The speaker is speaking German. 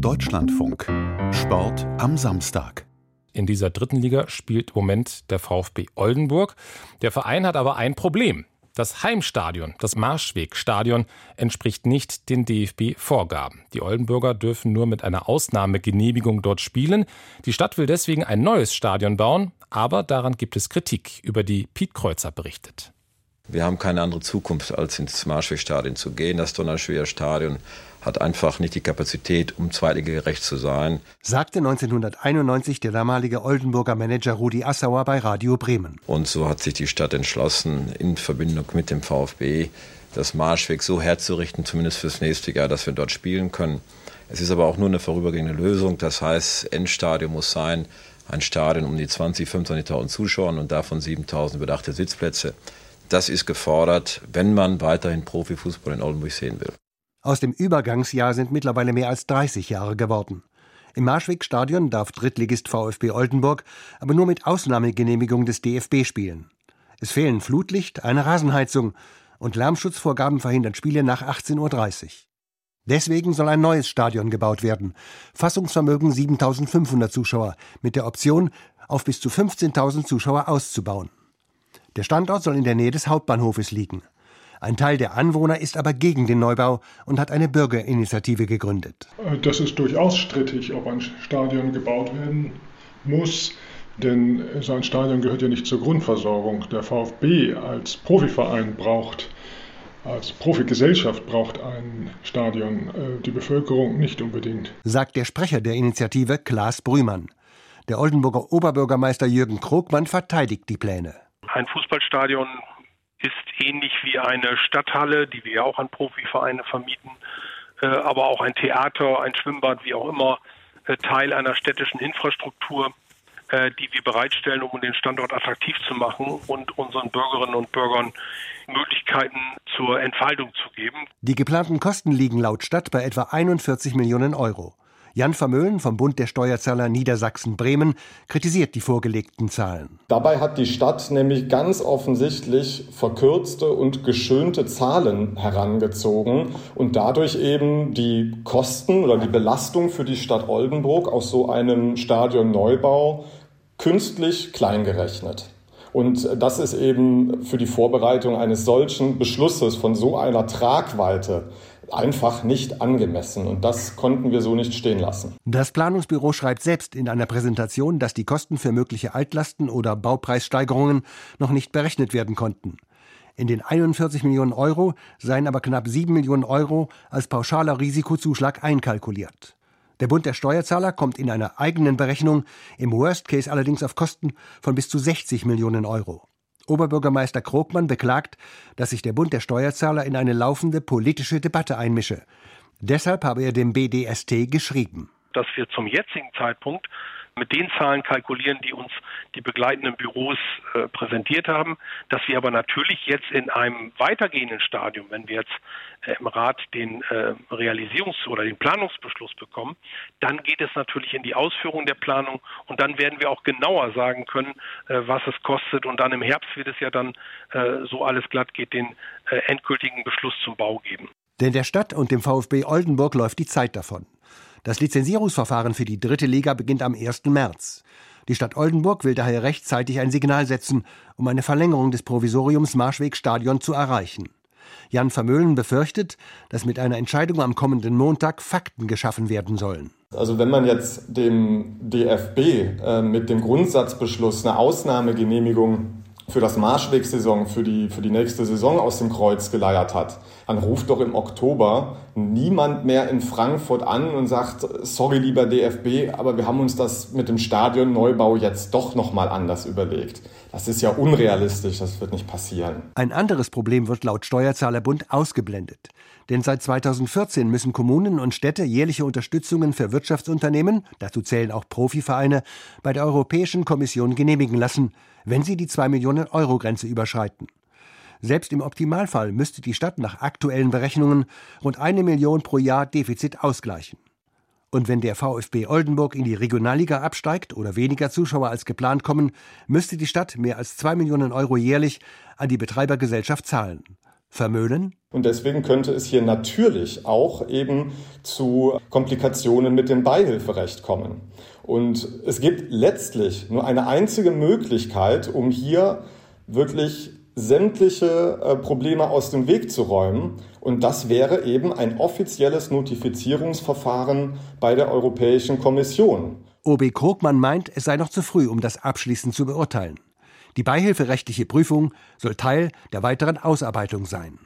Deutschlandfunk. Sport am Samstag. In dieser dritten Liga spielt im Moment der VfB Oldenburg. Der Verein hat aber ein Problem. Das Heimstadion, das Marschwegstadion, entspricht nicht den DFB-Vorgaben. Die Oldenburger dürfen nur mit einer Ausnahmegenehmigung dort spielen. Die Stadt will deswegen ein neues Stadion bauen, aber daran gibt es Kritik, über die Piet Kreuzer berichtet. Wir haben keine andere Zukunft, als ins Marschwegstadion zu gehen. Das Donnerschwer Stadion hat einfach nicht die Kapazität, um zweitligagerecht zu sein. Sagte 1991 der damalige Oldenburger Manager Rudi Assauer bei Radio Bremen. Und so hat sich die Stadt entschlossen, in Verbindung mit dem VfB das Marschweg so herzurichten, zumindest fürs nächste Jahr, dass wir dort spielen können. Es ist aber auch nur eine vorübergehende Lösung. Das heißt, Endstadion muss sein, ein Stadion um die 20, 25.000 Zuschauer und davon 7.000 bedachte Sitzplätze. Das ist gefordert, wenn man weiterhin Profifußball in Oldenburg sehen will. Aus dem Übergangsjahr sind mittlerweile mehr als 30 Jahre geworden. Im Marschwegstadion darf Drittligist VfB Oldenburg aber nur mit Ausnahmegenehmigung des DFB spielen. Es fehlen Flutlicht, eine Rasenheizung und Lärmschutzvorgaben verhindern Spiele nach 18.30 Uhr. Deswegen soll ein neues Stadion gebaut werden. Fassungsvermögen 7500 Zuschauer, mit der Option, auf bis zu 15.000 Zuschauer auszubauen. Der Standort soll in der Nähe des Hauptbahnhofes liegen. Ein Teil der Anwohner ist aber gegen den Neubau und hat eine Bürgerinitiative gegründet. Das ist durchaus strittig, ob ein Stadion gebaut werden muss. Denn so ein Stadion gehört ja nicht zur Grundversorgung. Der VfB als Profiverein braucht, als Profigesellschaft braucht ein Stadion, äh, die Bevölkerung nicht unbedingt. Sagt der Sprecher der Initiative Klaas Brümann. Der Oldenburger Oberbürgermeister Jürgen Krogmann verteidigt die Pläne. Ein Fußballstadion ist ähnlich wie eine Stadthalle, die wir ja auch an Profivereine vermieten, äh, aber auch ein Theater, ein Schwimmbad, wie auch immer, äh, Teil einer städtischen Infrastruktur, äh, die wir bereitstellen, um den Standort attraktiv zu machen und unseren Bürgerinnen und Bürgern Möglichkeiten zur Entfaltung zu geben. Die geplanten Kosten liegen laut Stadt bei etwa 41 Millionen Euro. Jan Vermöhlen vom Bund der Steuerzahler Niedersachsen-Bremen kritisiert die vorgelegten Zahlen. Dabei hat die Stadt nämlich ganz offensichtlich verkürzte und geschönte Zahlen herangezogen und dadurch eben die Kosten oder die Belastung für die Stadt Oldenburg aus so einem Stadionneubau künstlich kleingerechnet. Und das ist eben für die Vorbereitung eines solchen Beschlusses von so einer Tragweite einfach nicht angemessen. Und das konnten wir so nicht stehen lassen. Das Planungsbüro schreibt selbst in einer Präsentation, dass die Kosten für mögliche Altlasten oder Baupreissteigerungen noch nicht berechnet werden konnten. In den 41 Millionen Euro seien aber knapp 7 Millionen Euro als pauschaler Risikozuschlag einkalkuliert. Der Bund der Steuerzahler kommt in einer eigenen Berechnung im Worst Case allerdings auf Kosten von bis zu 60 Millionen Euro. Oberbürgermeister Krogmann beklagt, dass sich der Bund der Steuerzahler in eine laufende politische Debatte einmische. Deshalb habe er dem BDST geschrieben. Dass wir zum jetzigen Zeitpunkt mit den Zahlen kalkulieren, die uns die begleitenden Büros äh, präsentiert haben, dass wir aber natürlich jetzt in einem weitergehenden Stadium, wenn wir jetzt äh, im Rat den äh, Realisierungs- oder den Planungsbeschluss bekommen, dann geht es natürlich in die Ausführung der Planung und dann werden wir auch genauer sagen können, äh, was es kostet und dann im Herbst wird es ja dann, äh, so alles glatt geht, den äh, endgültigen Beschluss zum Bau geben. Denn der Stadt und dem VfB Oldenburg läuft die Zeit davon. Das Lizenzierungsverfahren für die dritte Liga beginnt am 1. März. Die Stadt Oldenburg will daher rechtzeitig ein Signal setzen, um eine Verlängerung des Provisoriums Marschwegstadion zu erreichen. Jan Vermöhlen befürchtet, dass mit einer Entscheidung am kommenden Montag Fakten geschaffen werden sollen. Also wenn man jetzt dem DFB äh, mit dem Grundsatzbeschluss eine Ausnahmegenehmigung für das Marschwegsaison, für die, für die nächste Saison aus dem Kreuz geleiert hat, dann ruft doch im Oktober niemand mehr in Frankfurt an und sagt, sorry lieber DFB, aber wir haben uns das mit dem Stadionneubau jetzt doch nochmal anders überlegt. Das ist ja unrealistisch, das wird nicht passieren. Ein anderes Problem wird laut Steuerzahlerbund ausgeblendet. Denn seit 2014 müssen Kommunen und Städte jährliche Unterstützungen für Wirtschaftsunternehmen, dazu zählen auch Profivereine, bei der Europäischen Kommission genehmigen lassen, wenn sie die 2 Millionen Euro Grenze überschreiten. Selbst im Optimalfall müsste die Stadt nach aktuellen Berechnungen rund eine Million pro Jahr Defizit ausgleichen. Und wenn der VfB Oldenburg in die Regionalliga absteigt oder weniger Zuschauer als geplant kommen, müsste die Stadt mehr als zwei Millionen Euro jährlich an die Betreibergesellschaft zahlen. Vermöhnen? Und deswegen könnte es hier natürlich auch eben zu Komplikationen mit dem Beihilferecht kommen. Und es gibt letztlich nur eine einzige Möglichkeit, um hier wirklich sämtliche äh, Probleme aus dem Weg zu räumen. Und das wäre eben ein offizielles Notifizierungsverfahren bei der Europäischen Kommission. OB Krogmann meint, es sei noch zu früh, um das abschließend zu beurteilen. Die beihilferechtliche Prüfung soll Teil der weiteren Ausarbeitung sein.